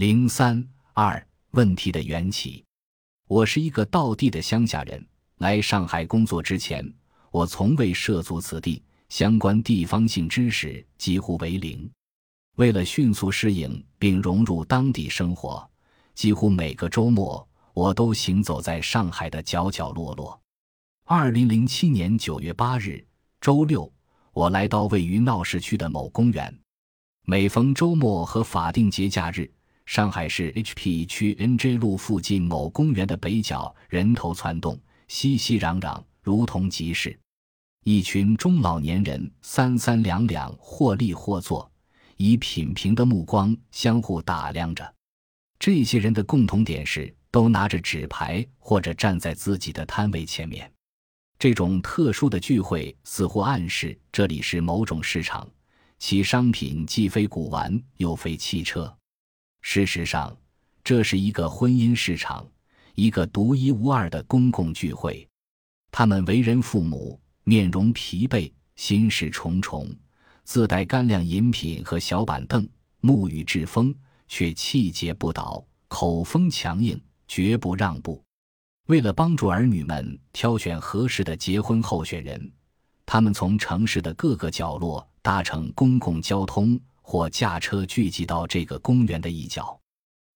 零三二问题的缘起。我是一个道地的乡下人，来上海工作之前，我从未涉足此地，相关地方性知识几乎为零。为了迅速适应并融入当地生活，几乎每个周末我都行走在上海的角角落落。二零零七年九月八日，周六，我来到位于闹市区的某公园。每逢周末和法定节假日，上海市 HP 区 NJ 路附近某公园的北角人头攒动，熙熙攘攘，如同集市。一群中老年人三三两两，或立或坐，以品评的目光相互打量着。这些人的共同点是，都拿着纸牌或者站在自己的摊位前面。这种特殊的聚会似乎暗示这里是某种市场。其商品既非古玩，又非汽车。事实上，这是一个婚姻市场，一个独一无二的公共聚会。他们为人父母，面容疲惫，心事重重，自带干粮饮品和小板凳，沐雨栉风，却气节不倒，口风强硬，绝不让步。为了帮助儿女们挑选合适的结婚候选人，他们从城市的各个角落。搭乘公共交通或驾车聚集到这个公园的一角，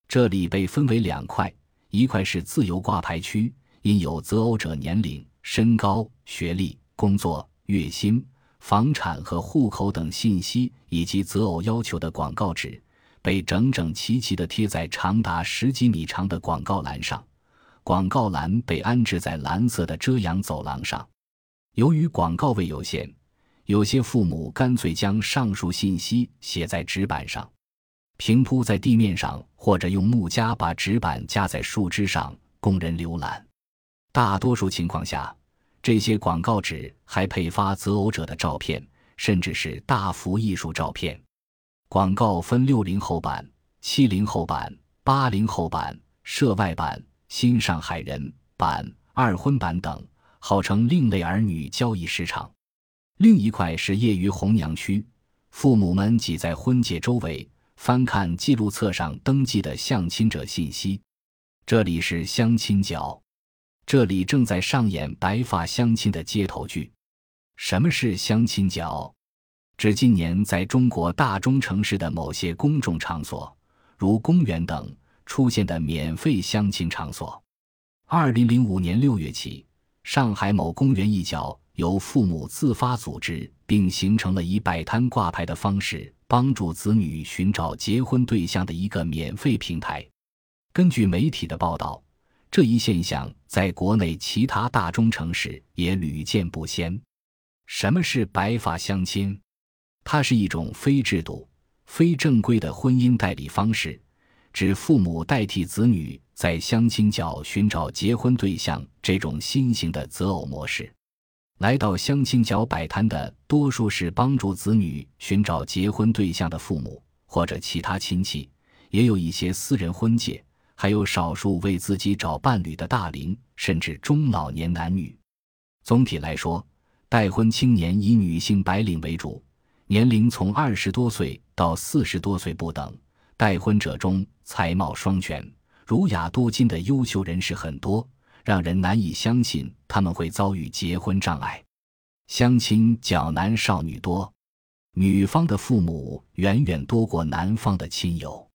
这里被分为两块：一块是自由挂牌区，印有择偶者年龄、身高、学历、工作、月薪、房产和户口等信息以及择偶要求的广告纸，被整整齐齐地贴在长达十几米长的广告栏上。广告栏被安置在蓝色的遮阳走廊上。由于广告位有限。有些父母干脆将上述信息写在纸板上，平铺在地面上，或者用木夹把纸板架在树枝上供人浏览。大多数情况下，这些广告纸还配发择偶者的照片，甚至是大幅艺术照片。广告分六零后版、七零后版、八零后版、涉外版、新上海人版、二婚版等，号称另类儿女交易市场。另一块是业余红娘区，父母们挤在婚介周围，翻看记录册上登记的相亲者信息。这里是相亲角，这里正在上演白发相亲的街头剧。什么是相亲角？指近年在中国大中城市的某些公众场所，如公园等出现的免费相亲场所。二零零五年六月起，上海某公园一角。由父母自发组织，并形成了以摆摊挂牌的方式帮助子女寻找结婚对象的一个免费平台。根据媒体的报道，这一现象在国内其他大中城市也屡见不鲜。什么是白发相亲？它是一种非制度、非正规的婚姻代理方式，指父母代替子女在相亲角寻找结婚对象这种新型的择偶模式。来到相亲角摆摊的，多数是帮助子女寻找结婚对象的父母或者其他亲戚，也有一些私人婚介，还有少数为自己找伴侣的大龄甚至中老年男女。总体来说，待婚青年以女性白领为主，年龄从二十多岁到四十多岁不等。待婚者中才貌双全、儒雅多金的优秀人士很多。让人难以相信他们会遭遇结婚障碍。相亲较男少女多，女方的父母远远多过男方的亲友。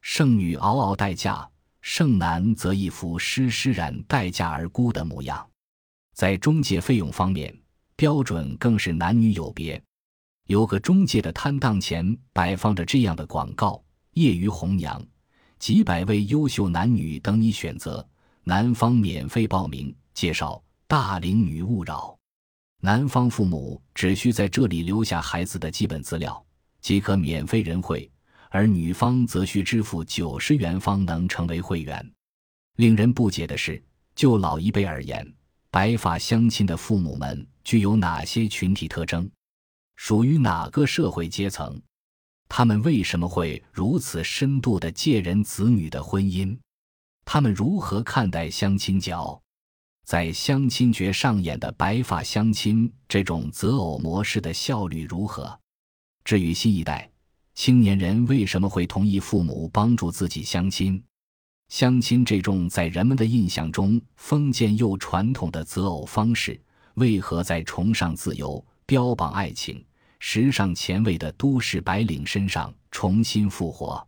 剩女嗷嗷待嫁，剩男则一副施施然待嫁而孤的模样。在中介费用方面，标准更是男女有别。有个中介的摊档前摆放着这样的广告：业余红娘，几百位优秀男女等你选择。男方免费报名，介绍大龄女勿扰。男方父母只需在这里留下孩子的基本资料，即可免费人会；而女方则需支付九十元方能成为会员。令人不解的是，就老一辈而言，白发相亲的父母们具有哪些群体特征？属于哪个社会阶层？他们为什么会如此深度的借人子女的婚姻？他们如何看待相亲角？在相亲角上演的白发相亲这种择偶模式的效率如何？至于新一代，青年人为什么会同意父母帮助自己相亲？相亲这种在人们的印象中封建又传统的择偶方式，为何在崇尚自由、标榜爱情、时尚前卫的都市白领身上重新复活？